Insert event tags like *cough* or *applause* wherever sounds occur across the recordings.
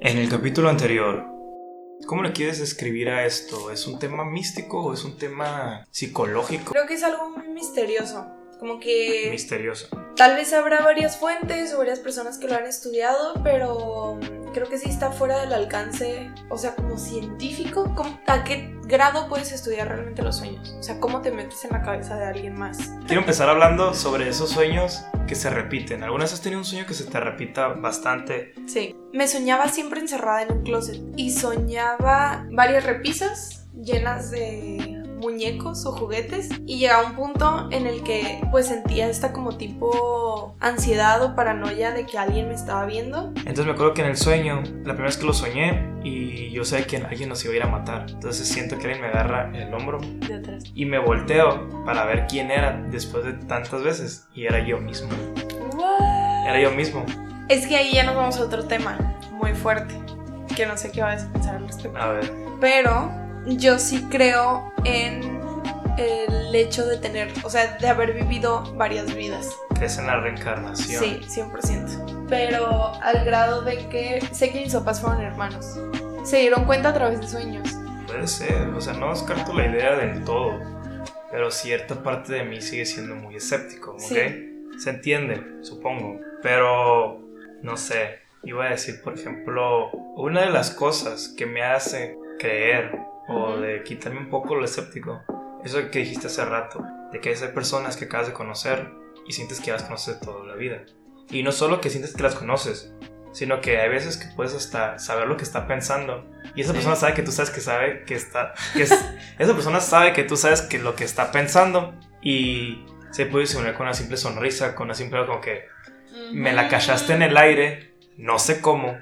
En el capítulo anterior, ¿cómo le quieres escribir a esto? ¿Es un tema místico o es un tema psicológico? Creo que es algo muy misterioso. Como que Misterioso. tal vez habrá varias fuentes o varias personas que lo han estudiado, pero creo que sí está fuera del alcance, o sea, como científico. ¿Cómo- ¿A qué grado puedes estudiar realmente los sueños? O sea, ¿cómo te metes en la cabeza de alguien más? Quiero empezar hablando sobre esos sueños que se repiten. ¿Alguna vez has tenido un sueño que se te repita bastante? Sí. Me soñaba siempre encerrada en un closet y soñaba varias repisas llenas de muñecos o juguetes y llegaba un punto en el que pues sentía esta como tipo ansiedad o paranoia de que alguien me estaba viendo. Entonces me acuerdo que en el sueño, la primera vez que lo soñé y yo sé que alguien nos iba a ir a matar. Entonces siento que alguien me agarra el hombro De atrás. y me volteo para ver quién era después de tantas veces. Y era yo mismo. Era yo mismo. Es que ahí ya nos vamos a otro tema muy fuerte, que no sé qué vas a pensar al respecto. A ver. Pero yo sí creo en el hecho de tener, o sea, de haber vivido varias vidas. ¿Crees en la reencarnación? Sí, 100%. Pero al grado de que sé que mis papás fueron hermanos. Se dieron cuenta a través de sueños. Puede ser, o sea, no descarto la idea del todo, pero cierta parte de mí sigue siendo muy escéptico, ¿ok? Sí. Se entiende, supongo, pero no sé, iba a decir, por ejemplo, una de las cosas que me hace creer o de quitarme un poco lo escéptico, eso que dijiste hace rato, de que hay personas que acabas de conocer y sientes que las conoces toda la vida. Y no solo que sientes que las conoces, sino que hay veces que puedes hasta saber lo que está pensando. Y esa Sí. persona sabe que tú sabes que sabe que está... Que es- *laughs* esa persona sabe que tú sabes que lo que está pensando y se puede disimular con una simple sonrisa, con una simple como que me la callaste en el aire, no sé cómo,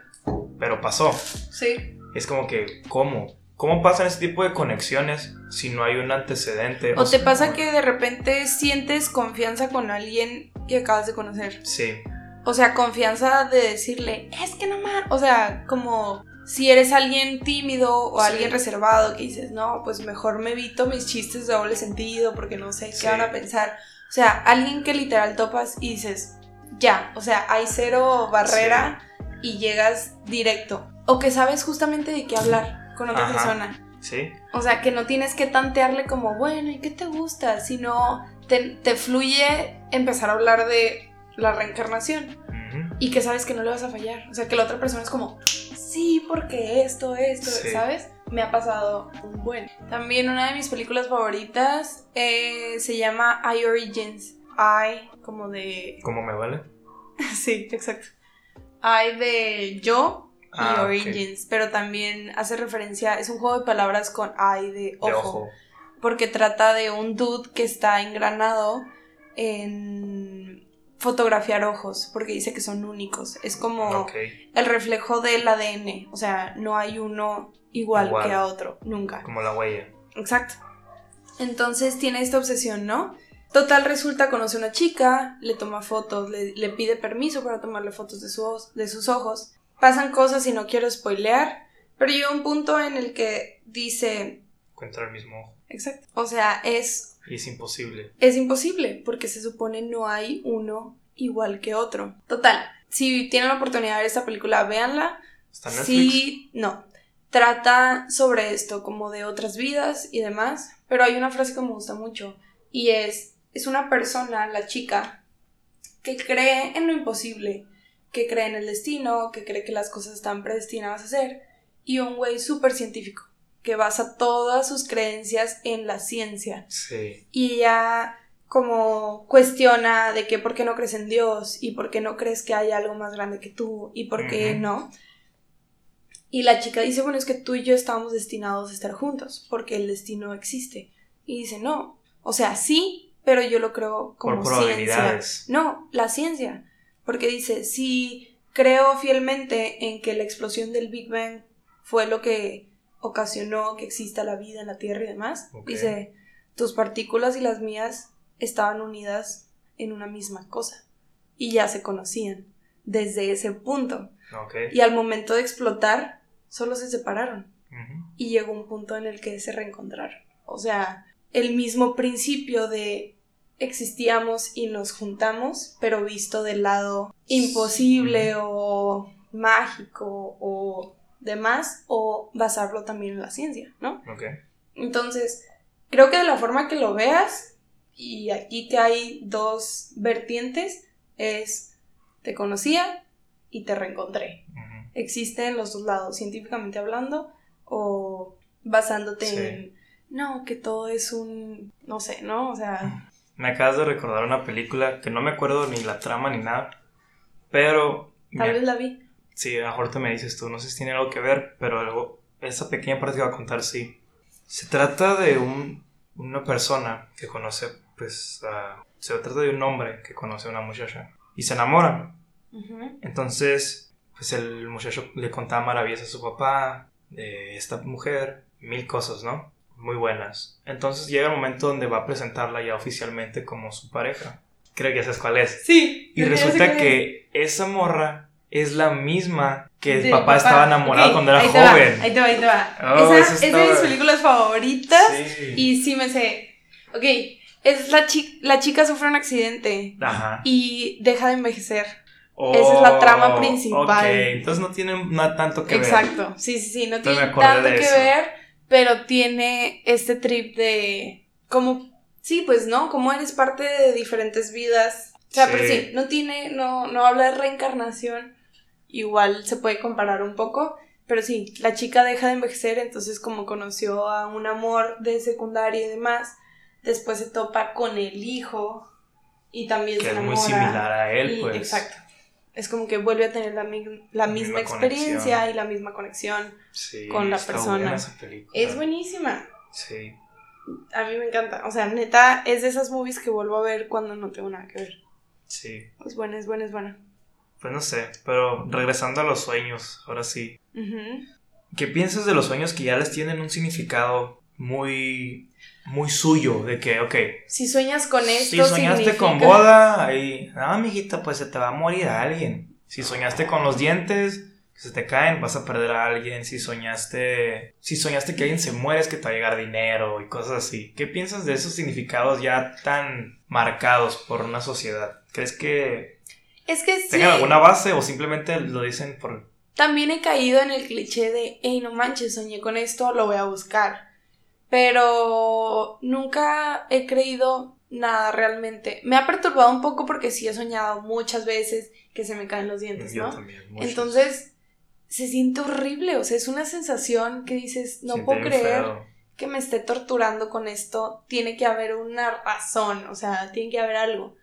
pero pasó. Sí. Es como que, ¿cómo? ¿Cómo pasan ese tipo de conexiones si no hay un antecedente? O te sea, pasa no- que de repente sientes confianza con alguien que acabas de conocer. Sí, O sea, confianza de decirle, es que no más. O sea, como si eres alguien tímido o Sí. alguien reservado que dices, no, pues mejor me evito mis chistes de doble sentido porque no sé Sí. qué van a pensar. O sea, alguien que literal topas y dices, ya, o sea, hay cero barrera y llegas directo. O que sabes justamente de qué hablar con otra Ajá. persona. sí, O sea, que no tienes que tantearle como, bueno, ¿y qué te gusta? Sino te, te fluye empezar a hablar de la reencarnación y que sabes que no le vas a fallar. O sea, que la otra persona es como, sí, porque esto, esto, Sí. ¿sabes? Me ha pasado un buen. También una de mis películas favoritas eh, se llama I Origins. I, como de... ¿cómo me vale? *laughs* sí, exacto. I de yo Ah, ok. Origins, pero también hace referencia, es un juego de palabras con I de ojo, De ojo. porque trata de un dude que está engranado en fotografiar ojos, porque dice que son únicos. Es como el reflejo del ADN, o sea, no hay uno igual, Igual. que a otro, nunca. como la huella. Exacto. Entonces tiene esta obsesión, ¿no? Total, resulta, conoce a una chica, le toma fotos, le, le pide permiso para tomarle fotos de, su de sus ojos. Pasan cosas y no quiero spoilear, pero llega un punto en el que dice, Encuentra el mismo ojo. exacto, o sea, es, Y es imposible. es imposible, porque se supone no hay uno igual que otro. Total, si tienen la oportunidad de ver esta película, véanla. ¿Está en Netflix? Sí, no. Trata sobre esto, como de otras vidas y demás. Pero hay una frase que me gusta mucho. Y es, es una persona, la chica, que cree en lo imposible, que cree en el destino, que cree que las cosas están predestinadas a ser. Y un güey súper científico, que basa todas sus creencias en la ciencia Sí. y ella como cuestiona de que por qué no crees en Dios y por qué no crees que hay algo más grande que tú y por qué no. Y la chica dice, bueno, es que tú y yo estamos destinados a estar juntos porque el destino existe. Y dice, no, o sea, sí, pero yo lo creo como Por ciencia. No, la ciencia. Porque dice, si creo fielmente en que la explosión del Big Bang fue lo que ocasionó que exista la vida en la Tierra y demás, dice, tus partículas y las mías estaban unidas en una misma cosa y ya se conocían desde ese punto. Y al momento de explotar, solo se separaron. Y llegó un punto en el que se reencontraron. O sea, el mismo principio de existíamos y nos juntamos, pero visto del lado imposible o mágico o de más o basarlo también en la ciencia, ¿no? Ok. Entonces, creo que de la forma que lo veas, y aquí que hay dos vertientes, es te conocía y te reencontré. Ujú. Existen los dos lados, científicamente hablando, o basándote Sí. en, no, que todo es un, no sé, ¿no? O sea, *laughs* Me acabas de recordar una película que no me acuerdo ni la trama ni nada, pero... tal vez la vi. Sí, mejor te me dices tú, no sé si tiene algo que ver, pero algo, esa pequeña parte que voy a contar sí. Se trata de un, una persona que conoce, pues, a- se trata de un hombre que conoce a una muchacha y se enamoran. Ujú. Entonces, pues el muchacho le contaba maravillas a su papá, de esta mujer, mil cosas, ¿no? Muy buenas. Entonces llega el momento donde va a presentarla ya oficialmente como su pareja. Creo que ya sabes cuál es. Sí. Y resulta es. que esa morra es la misma que el papá, estaba enamorado cuando era ahí te va, joven. ahí te va, ahí te va. Oh, Esa es de mis películas favoritas Sí. y sí me sé. Ok, es la, chi- la chica sufre un accidente Ajá. y deja de envejecer. Esa es la trama principal. Ok, entonces no tiene nada tanto que ver. Exacto, sí, sí, sí, no tiene tanto que ver, pero tiene este trip de como, sí, pues no, como eres parte de diferentes vidas. O sea, pero Sí. no tiene, no, no habla de reencarnación, igual se puede comparar un poco, pero sí, la chica deja de envejecer, entonces como conoció a un amor de secundaria y demás, después se topa con el hijo y también Que se es muy similar a él, Y- pues. Exacto. Es como que vuelve a tener la, mi- la misma, misma experiencia conexión. y la misma conexión. Sí, con la está persona. buena esa película. Es buenísima. Sí, A mí me encanta. O sea, neta, es de esas movies que vuelvo a ver cuando no tengo nada que ver. sí. Es buena, es buena, es buena. Pues no sé, pero regresando a los sueños, ahora sí. ¿Qué piensas de los sueños que ya les tienen un significado muy, muy suyo? De que, ok, Si sueñas con esto, si soñaste significa- con boda, ahí, no, mijita, pues se te va a morir alguien. Si soñaste con los dientes, que se te caen, vas a perder a alguien. Si soñaste, si soñaste que alguien se muere, es que te va a llegar dinero y cosas así. ¿Qué piensas de esos significados ya tan marcados por una sociedad? ¿Crees que Es que sí. tengan alguna base o simplemente lo dicen por También he caído en el cliché de, hey, no manches, soñé con esto, lo voy a buscar. Pero nunca he creído nada realmente. Me ha perturbado un poco porque sí he soñado muchas veces que se me caen los dientes, Yo ¿no? también. Entonces, se siente horrible, o sea, es una sensación que dices, no Siente puedo creer feo. que me esté torturando con esto, tiene que haber una razón, o sea, tiene que haber algo.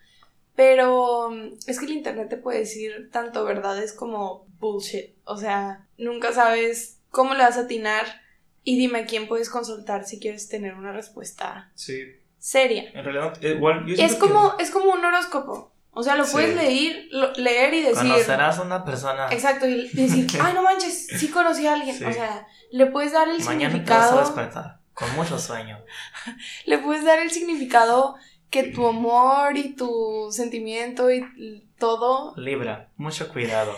Pero es que el internet te puede decir tanto verdades como bullshit, o sea, nunca sabes cómo le vas a atinar y dime a quién puedes consultar si quieres tener una respuesta Sí, seria. en realidad, eh, igual yo Es que como, es como un horóscopo, o sea, lo Sí. puedes leer, lo- leer y decir... Conocerás a una persona. Exacto, y decir, *laughs* ay, no manches, sí conocí a alguien. Sí. O sea, le puedes dar el Mañana te vas a significado. despertar con mucho sueño. *laughs* Le puedes dar el significado que tu amor y tu sentimiento y todo. Libra, mucho cuidado.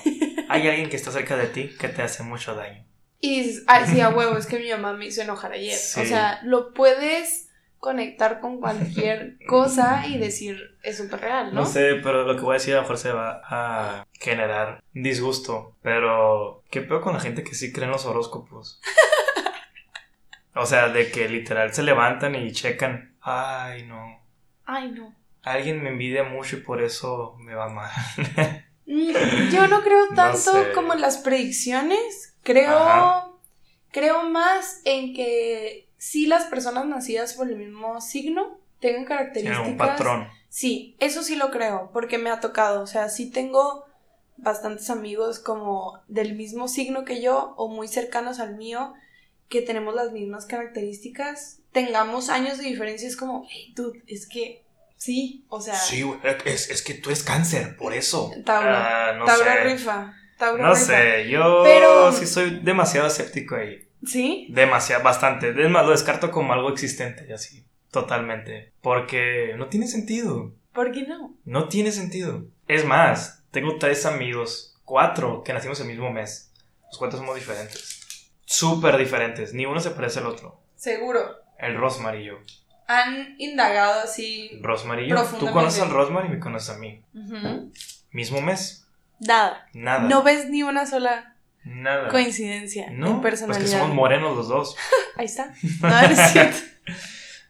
Hay alguien que está cerca de ti que te hace mucho daño. Y dices, ay, sí, a *laughs* huevo, es que mi mamá me hizo enojar ayer. Sí. O sea, lo puedes conectar con cualquier *laughs* cosa y decir, es súper real, ¿no? ¿no? sé, pero lo que voy a decir a lo mejor se va a generar disgusto. Pero, ¿qué peor con la gente que sí cree en los horóscopos? O sea, de que literal se levantan y checan. Ay, no. Ay, no. Alguien me envidia mucho y por eso me va mal. Mm, Yo no creo *laughs* No tanto sé. como en las predicciones. Creo. Ajá. Creo más en que si las personas nacidas por el mismo signo tengan características. un patrón. Sí, eso sí lo creo, porque me ha tocado. O sea, sí tengo bastantes amigos como del mismo signo que yo o muy cercanos al mío que tenemos las mismas características. Tengamos años de diferencia, es como, hey, dude, es que sí, o sea, Sí, es, es que tú eres cáncer, por eso. Tauro. No Tauro rifa. Tauro No sé, yo Pero- sí soy demasiado escéptico ahí. ¿Sí? Demasiado, bastante. Es más, lo descarto como algo existente y así. Totalmente. Porque no tiene sentido. ¿Por qué no? No tiene sentido. Es más, tengo tres amigos, cuatro, que nacimos el mismo mes. Los cuatro somos diferentes. Súper diferentes. Ni uno se parece al otro. Seguro. El Rosemary y yo. Han indagado así. Rosemary y yo. Tú conoces al Rosemary y me conoces a mí. Mismo mes. Nada. Nada. No ves ni una sola. Nada. coincidencia no, en pues que somos morenos los dos. *laughs* Ahí está. *laughs* No, no es cierto.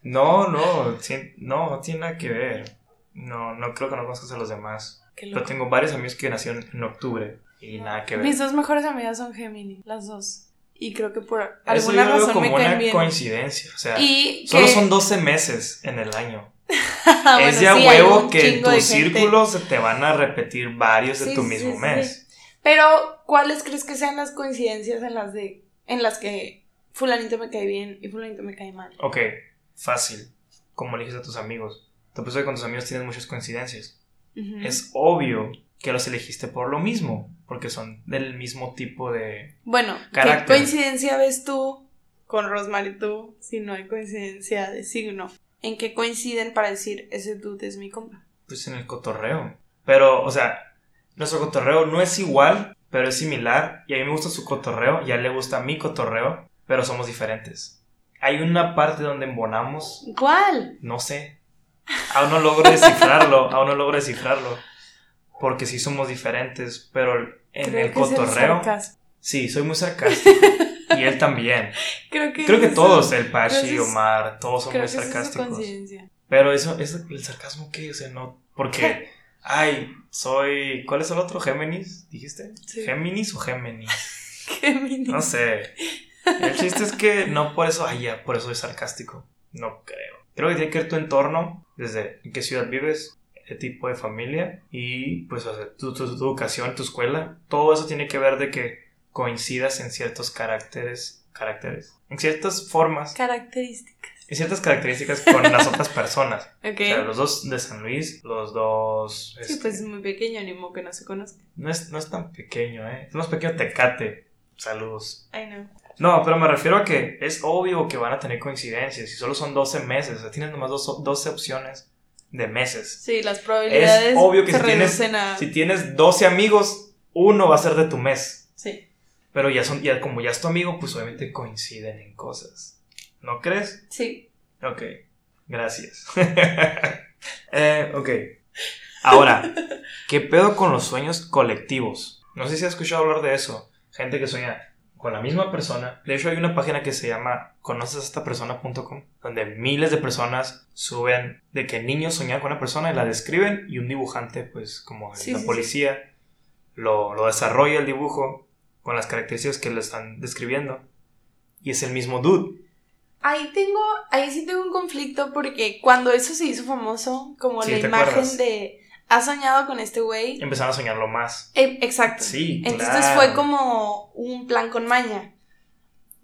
No, no, no, no tiene nada que ver. No, no creo que no conozcas a los demás. Loco. tengo varios amigos que nacieron en octubre y nada que ver. Mis dos mejores amigas son Gemini, las dos. Y creo que por Eso alguna yo lo veo razón como me caen una bien. coincidencia. O sea, Y solo que- son 12 meses en el año. *laughs* Es de a sí, huevo que en tu gente. círculo se te van a repetir varios de tu mismo sí, mes. Pero, ¿cuáles crees que sean las coincidencias en las de en las que fulanito me cae bien y fulanito me cae mal? Ok, fácil. Como eliges a tus amigos. Te puse que con tus amigos tienes muchas coincidencias. Es obvio que los elegiste por lo mismo, porque son del mismo tipo de... Bueno, Carácter. ¿qué coincidencia ves tú con Rosemary tú si no hay coincidencia de signo? ¿En qué coinciden para decir ese dude es mi compa? Pues en el cotorreo. Pero, o sea, nuestro cotorreo no es igual, pero es similar. Y a mí me gusta su cotorreo, y a él le gusta mi cotorreo, pero somos diferentes. Hay una parte donde embonamos, ¿Cuál? no sé. Aún no logro descifrarlo, *laughs* aún no logro descifrarlo. Porque sí somos diferentes, pero en Creo el que cotorreo... sí, soy muy sarcástico. *laughs* y él también. Creo que Creo que es todos, el que es- Omar, todos son Creo muy que es sarcásticos. Pero eso, eso, el sarcasmo qué, o sea, no, porque, ay, soy, ¿cuál es el otro? ¿Géminis? ¿Dijiste? Sí. ¿Géminis o Géminis? *laughs* Gemini. No sé. El chiste es que no por eso, ay, ya, por eso soy sarcástico. No creo. Creo que tiene que ver tu entorno, desde en qué ciudad vives, qué tipo de familia y pues o sea, tu, tu, tu educación, tu escuela. Todo eso tiene que ver de que coincidas en ciertos caracteres, caracteres, en ciertas formas, Características. en ciertas características con las otras personas. *laughs* Ok. O sea, los dos de San Luis, los dos... Sí, este, pues es muy pequeño, ni modo que no se conozca. no, es, no es tan pequeño, ¿eh? Es más pequeño Tecate. Saludos. I know. No, pero me refiero a que es obvio que van a tener coincidencias y solo son 12 meses. O sea, tienes nomás dos- 12 opciones de meses. Sí, las probabilidades Es obvio que se si tienes, a... si tienes 12 amigos, uno va a ser de tu mes. Sí. Pero ya son, ya como ya es tu amigo, pues obviamente coinciden en cosas. ¿No crees? Sí. Ok, gracias. *laughs* Eh, ok. Ahora, ¿qué pedo con los sueños colectivos? No sé si has escuchado hablar de eso. Gente que sueña con la misma persona. De hecho, hay una página que se llama conocesestapersona.com donde miles de personas suben de que niños soñan con una persona y la describen y un dibujante, pues como Sí, la sí, sí. policía, Lo, lo desarrolla el dibujo con las características que le están describiendo. Y es el mismo dude. Ahí tengo, ahí sí tengo un conflicto porque cuando eso se hizo famoso, como Sí, la ¿te imagen acuerdas? de has soñado con este güey. Empezaron a soñarlo más. Eh, exacto. Sí, Entonces claro. fue como un plan con maña.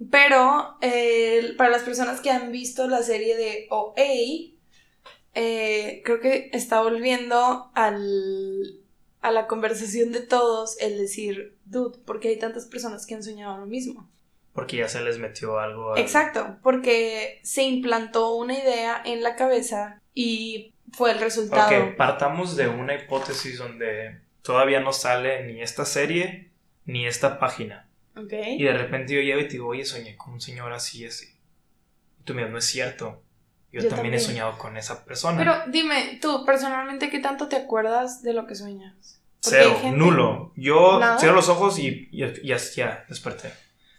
Pero eh, para las personas que han visto la serie de OA, eh, creo que está volviendo al, a la conversación de todos el decir, dude, porque hay tantas personas que han soñado lo mismo. Porque ya se les metió algo. al- Exacto, porque se implantó una idea en la cabeza y fue el resultado. Ok, partamos de una hipótesis donde todavía no sale ni esta serie ni esta página. Ok. Y de repente yo llego y te digo, oye, soñé con un señor así y así. Y tú me dices, no es cierto. Yo, Yo también, he también. soñado con esa persona. Pero dime, tú personalmente, ¿qué tanto te acuerdas de lo que sueñas? Cero, gente- nulo. Yo ¿Nada? cierro los ojos y, y, y ya, ya desperté.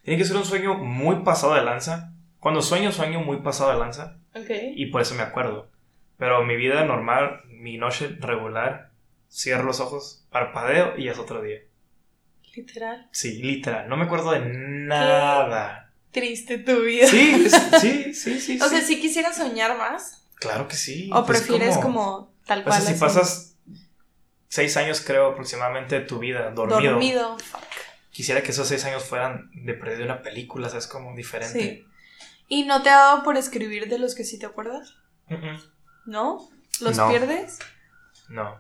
Tiene que ser un sueño muy pasado de lanza. Cuando sueño, sueño muy pasado de lanza. Ok. Y por eso me acuerdo. Pero mi vida normal, mi noche regular, cierro los ojos, parpadeo y ya es otro día. Literal. Sí, literal. No me acuerdo de nada. Triste tu vida. Sí, es- sí, sí, sí. *laughs* O sí. sea, si quisieras soñar más, Claro que sí. o Pues prefieres como, tal O cual. sea, si pasas seis años, creo, aproximadamente de tu vida dormido. dormido. Fuck. Quisiera que esos seis años fueran de perder una película, ¿sabes? Como diferente. Sí. ¿Y no te ha dado por escribir de los que sí te acuerdas? ¿No? ¿Los No. pierdes? No.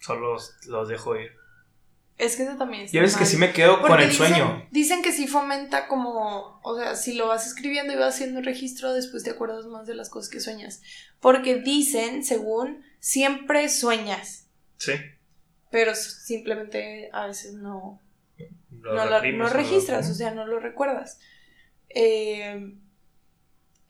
Solo los, los dejo ir. Es que eso también está Ya ves que sí me quedo con el dicen- sueño. Dicen que sí fomenta como, o sea, si lo vas escribiendo y vas haciendo un registro, después te acuerdas más de las cosas que sueñas. Porque dicen, según, siempre sueñas, Sí. pero simplemente a veces no, Lo no, lo, reprimes no o lo- registras, o sea, no lo recuerdas. Eh,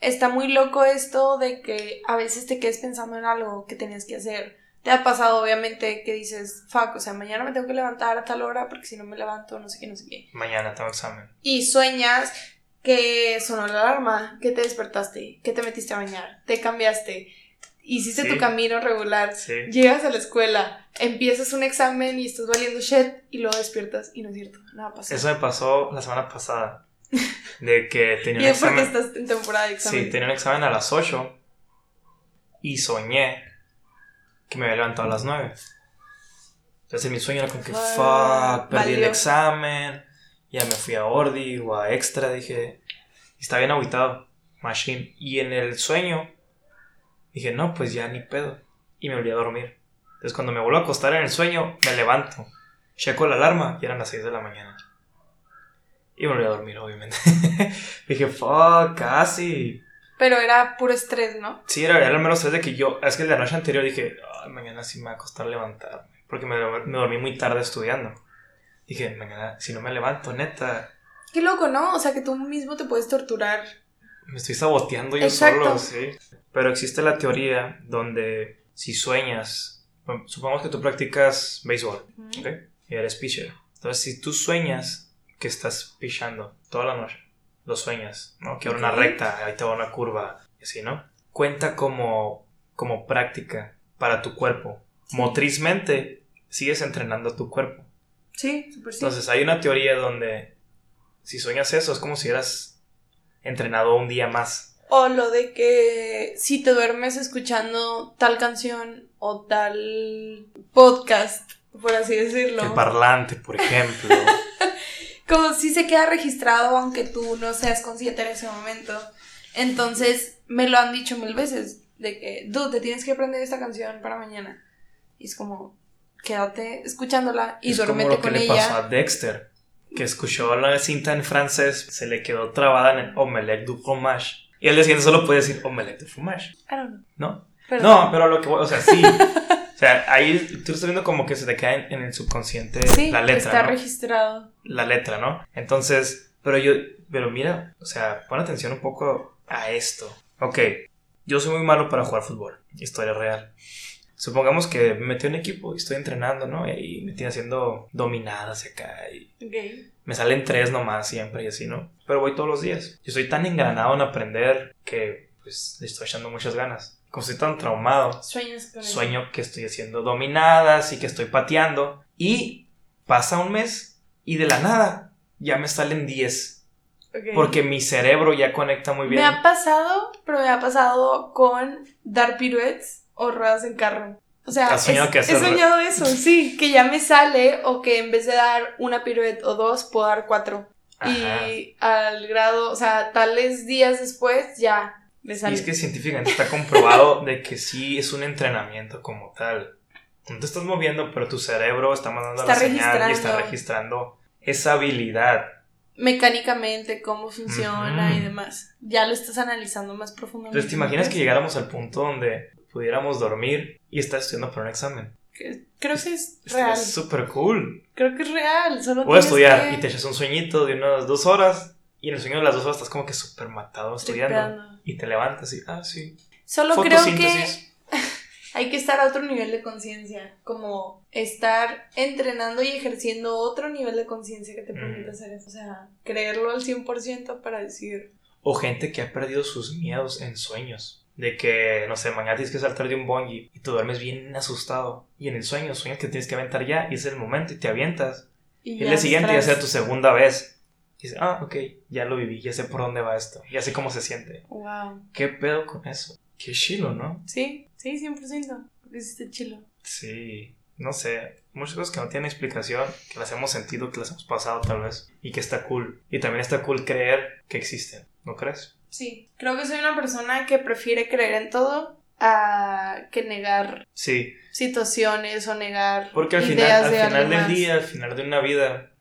está muy loco esto de que a veces te quedes pensando en algo que tenías que hacer. Te ha pasado, obviamente, que dices, fuck, o sea, mañana me tengo que levantar a tal hora porque si no me levanto, no sé qué, no sé qué. Mañana tengo examen. Y sueñas que sonó la alarma, que te despertaste, que te metiste a bañar, te cambiaste, hiciste Sí. tu camino regular, Sí. llegas a la escuela, empiezas un examen y estás valiendo shit y luego despiertas y no es cierto, nada pasa. Eso me pasó la semana pasada. *laughs* De que tenía y un es porque examen. estás en temporada de examen. Sí, tenía un examen a las 8 y soñé que me había levantado a las 9. Entonces en mi sueño era como que, Ah, fuck, perdí el valió. examen. Ya me fui a Ordi o a Extra, dije. Y estaba bien aguitado, machine. Y en el sueño dije, no, pues ya ni pedo. Y me volví a dormir. Entonces cuando me vuelvo a acostar en el sueño, me levanto. Checo la alarma y eran las 6 de la mañana. Y me volví a dormir, obviamente. *laughs* dije, fuck, casi. Pero era puro estrés, ¿no? Sí, era, era el menos estrés de que yo. Es que la noche anterior dije, "Ay, mañana sí me va a costar levantarme. Porque me, me dormí muy tarde estudiando. Dije, mañana, si no me levanto, neta, Qué loco, ¿no? O sea, que tú mismo te puedes torturar. Me estoy saboteando yo Exacto. solo, sí. Pero existe la teoría donde si sueñas, bueno, supongamos que tú practicas béisbol, ¿ok? Y eres pitcher. Entonces, si tú sueñas que estás pitchando toda la noche, lo sueñas, ¿no? Que ahora una Ok. recta, ahí te va una curva, y así, ¿no? Cuenta como, como práctica para tu cuerpo. Motrizmente, sigues entrenando tu cuerpo. Sí, súper sí. Entonces, hay una teoría donde si sueñas eso, es como si hubieras entrenado un día más. O lo de que si te duermes escuchando tal canción o tal podcast, por así decirlo. El parlante, por ejemplo. *laughs* Como si se queda registrado aunque tú no seas consciente en ese momento. Entonces, me lo han dicho mil veces. De que, dude, te tienes que aprender esta canción para mañana. Y es como, quédate escuchándola y es como duérmete lo que con le ella. pasó a Dexter, que escuchó la cinta en francés, se le quedó trabada en el omelette du fromage. Y al día siguiente solo puede decir omelette du fromage, I don't know. ¿no? Pero- No, pero lo que o sea, sí. o sea, ahí tú estás viendo como que se te cae en, en el subconsciente sí, la letra, está ¿no? registrado. la letra, ¿no? Entonces, pero yo, pero mira, o sea, pon atención un poco a esto. Ok, yo soy muy malo para jugar fútbol, historia real. Supongamos que me metí un equipo y estoy entrenando, ¿no? Y me estoy haciendo dominadas acá y me salen tres nomás siempre y así, ¿no? Pero voy todos los días. Yo estoy tan engranado en aprender que pues le estoy echando muchas ganas. Como estoy tan traumado, Sueños con sueño que estoy haciendo dominadas y que estoy pateando. Y pasa un mes y de la nada ya me salen 10. Ok. Porque mi cerebro ya conecta muy bien. Me ha pasado, pero me ha pasado con dar piruetes o ruedas en carro. O sea, ¿Has soñado es- que he soñado eso, sí, que ya me sale o que en vez de dar una piruete o dos, puedo dar cuatro. Ajá. Y al grado, o sea, tales días después ya me Y sale. es que científicamente está comprobado de que sí es un entrenamiento como tal. No te estás moviendo, pero tu cerebro está mandando Está la señal y está registrando. esa habilidad. Mecánicamente, cómo funciona y demás. Ya lo estás analizando más profundamente. Entonces, ¿te imaginas que llegáramos al punto donde pudiéramos dormir y estás estudiando para un examen? Creo que es real. súper cool. Creo que es real. Solo Voy a tienes estudiar que- y te echas un sueñito de unas dos horas y en el sueño de las dos horas estás como que súper matado estudiando y te levantas y, ah, sí. Solo creo que *laughs* hay que estar a otro nivel de conciencia, como estar entrenando y ejerciendo otro nivel de conciencia que te permita Mm. hacer eso. O sea, creerlo al 100% para decir, O gente que ha perdido sus miedos en sueños. De que, no sé, mañana tienes que saltar de un bungee y tú duermes bien asustado. Y en el sueño, sueñas que tienes que aventar ya y es el momento y te avientas. y el día siguiente ya sea tu segunda vez. Y dices, ah, ok, ya lo viví, ya sé por dónde va esto, ya sé cómo se siente. Wow. ¿Qué pedo con eso? Qué chilo, ¿no? Sí, sí, 100%. Lo hiciste chilo. Sí, no sé, muchas cosas que no tienen explicación, que las hemos sentido, que las hemos pasado tal vez, y que está cool. Y también está cool creer que existen, ¿no crees? Sí, creo que soy una persona que prefiere creer en todo a que negar Sí, situaciones o negar porque al final, al de final del más. día, al final de una vida,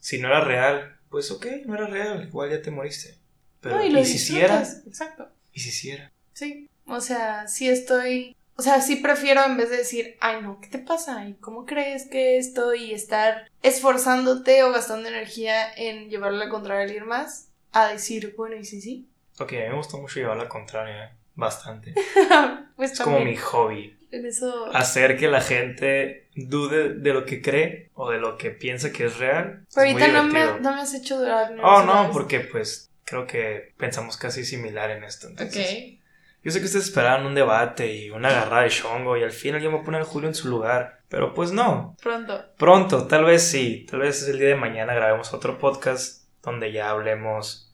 si no era real, pues ok, no era real, igual ya te moriste. Pero, No, y lo ¿y si sí era? disfrutas, Exacto. ¿Y si sí era? Sí, o sea, sí estoy, o sea, sí prefiero en vez de decir, ay no, ¿qué te pasa? ¿Y cómo crees que esto? Y estar esforzándote o gastando energía en llevarle a contraria a alguien más, a decir, bueno, ¿y sí, sí? Ok, a mí me gusta mucho llevar la contraria, ¿eh? bastante. *laughs* pues Es como mi hobby. en eso. Hacer que la gente dude de lo que cree o de lo que piensa que es real. Pero es ahorita no me, no has hecho durar. Oh, sé no, porque pues creo que pensamos casi similar en esto. Entonces, Ok. Yo sé que ustedes esperaban un debate y una agarrada de chongo y al final yo me poner a Julio en su lugar. Pero pues no. Pronto. Pronto, tal vez sí. Tal vez el día de mañana grabemos otro podcast donde ya hablemos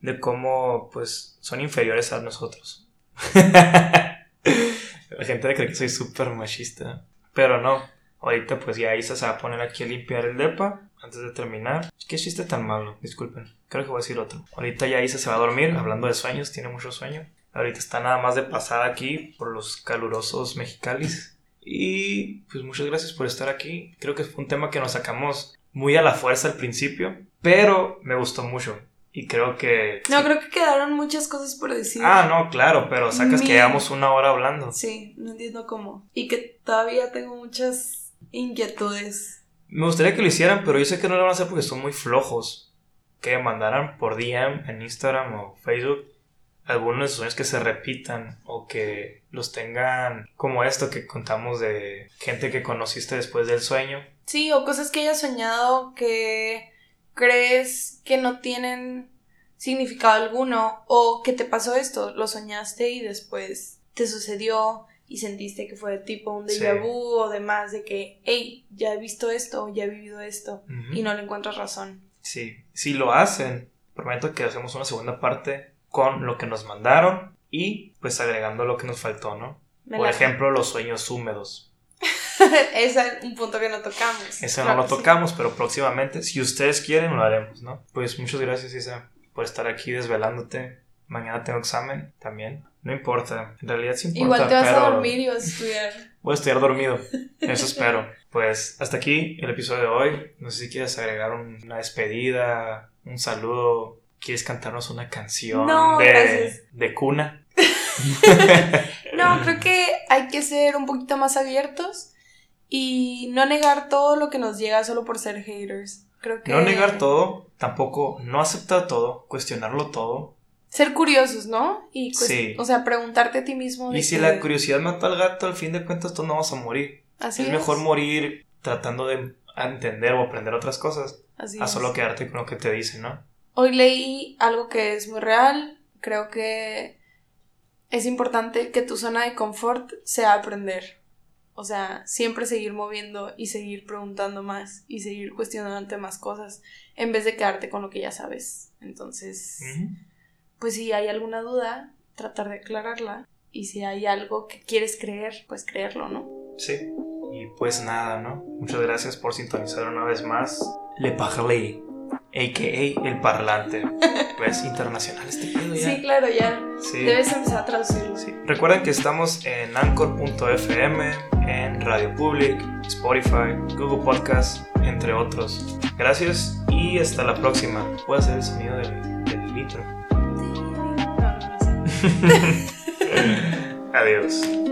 de cómo pues son inferiores a nosotros. *laughs* La gente cree que soy súper machista. Pero no. Ahorita pues ya Isa se va a poner aquí a limpiar el depa antes de terminar. Qué chiste tan malo, disculpen. Creo que voy a decir otro. Ahorita ya Isa se va a dormir, hablando de sueños, tiene mucho sueño. Ahorita está nada más de pasada aquí por los calurosos mexicalis. Y pues muchas gracias por estar aquí. Creo que fue un tema que nos sacamos muy a la fuerza al principio, pero me gustó mucho. Y creo que... No, creo que quedaron muchas cosas por decir. Ah, no, claro, pero sacas Mi- que llevamos una hora hablando. Sí, no entiendo cómo. Y que todavía tengo muchas inquietudes. Me gustaría que lo hicieran, pero yo sé que no lo van a hacer porque son muy flojos. Que mandaran por DM en Instagram o Facebook algunos de sus sueños que se repitan o que los tengan como esto que contamos de gente que conociste después del sueño. Sí, o cosas que hayas soñado que crees que no tienen significado alguno o que te pasó esto, lo soñaste y después te sucedió y sentiste que fue tipo un déjà Sí. vu o demás de que, hey, ya he visto esto, ya he vivido esto y no le encuentras razón. Sí, si lo hacen, prometo que hacemos una segunda parte con lo que nos mandaron y pues agregando lo que nos faltó, ¿no? Me Por ejemplo, los sueños húmedos. *laughs* Ese es un punto que no tocamos. Ese Claro no lo que sí. tocamos, pero próximamente, si ustedes quieren, lo haremos, ¿no? Pues muchas gracias, Isa, por estar aquí desvelándote. Mañana tengo examen también. No importa, en realidad sí importa. Igual te vas pero a dormir y vas a estudiar. *laughs* Voy a estudiar dormido, eso espero. Pues hasta aquí el episodio de hoy. No sé si quieres agregar un- una despedida, un saludo. ¿Quieres cantarnos una canción No, de, gracias. de cuna? *laughs* No, creo que hay que ser un poquito más abiertos y no negar todo lo que nos llega solo por ser haters. Creo que No negar todo, tampoco no aceptar todo, cuestionarlo todo. ser curiosos, ¿no? Y Sí. o sea, preguntarte a ti mismo Y si que- la curiosidad mata al gato, al fin de cuentas todos no vamos a morir. así es, mejor morir tratando de entender o aprender otras cosas Así a es. solo quedarte con lo que te dicen, ¿no? Hoy leí algo que es muy real. Creo que es importante que tu zona de confort sea aprender. O sea, siempre seguir moviendo y seguir preguntando más y seguir cuestionándote más cosas en vez de quedarte con lo que ya sabes. Entonces, pues si hay alguna duda, tratar de aclararla. Y si hay algo que quieres creer, pues creerlo, ¿no? Sí. Y pues nada, ¿no? Muchas gracias por sintonizar una vez más. Le Parler, a.k.a. El Parlante. Pues internacional este pedo ya. Sí, claro, ya. Sí. Debes empezar a traducirlo. Sí. Recuerden que estamos en Anchor.fm, en Radio Public, Spotify, Google Podcast, entre otros. Gracias y hasta la próxima. Voy a hacer el sonido del, del litro. No, no sé. Adiós.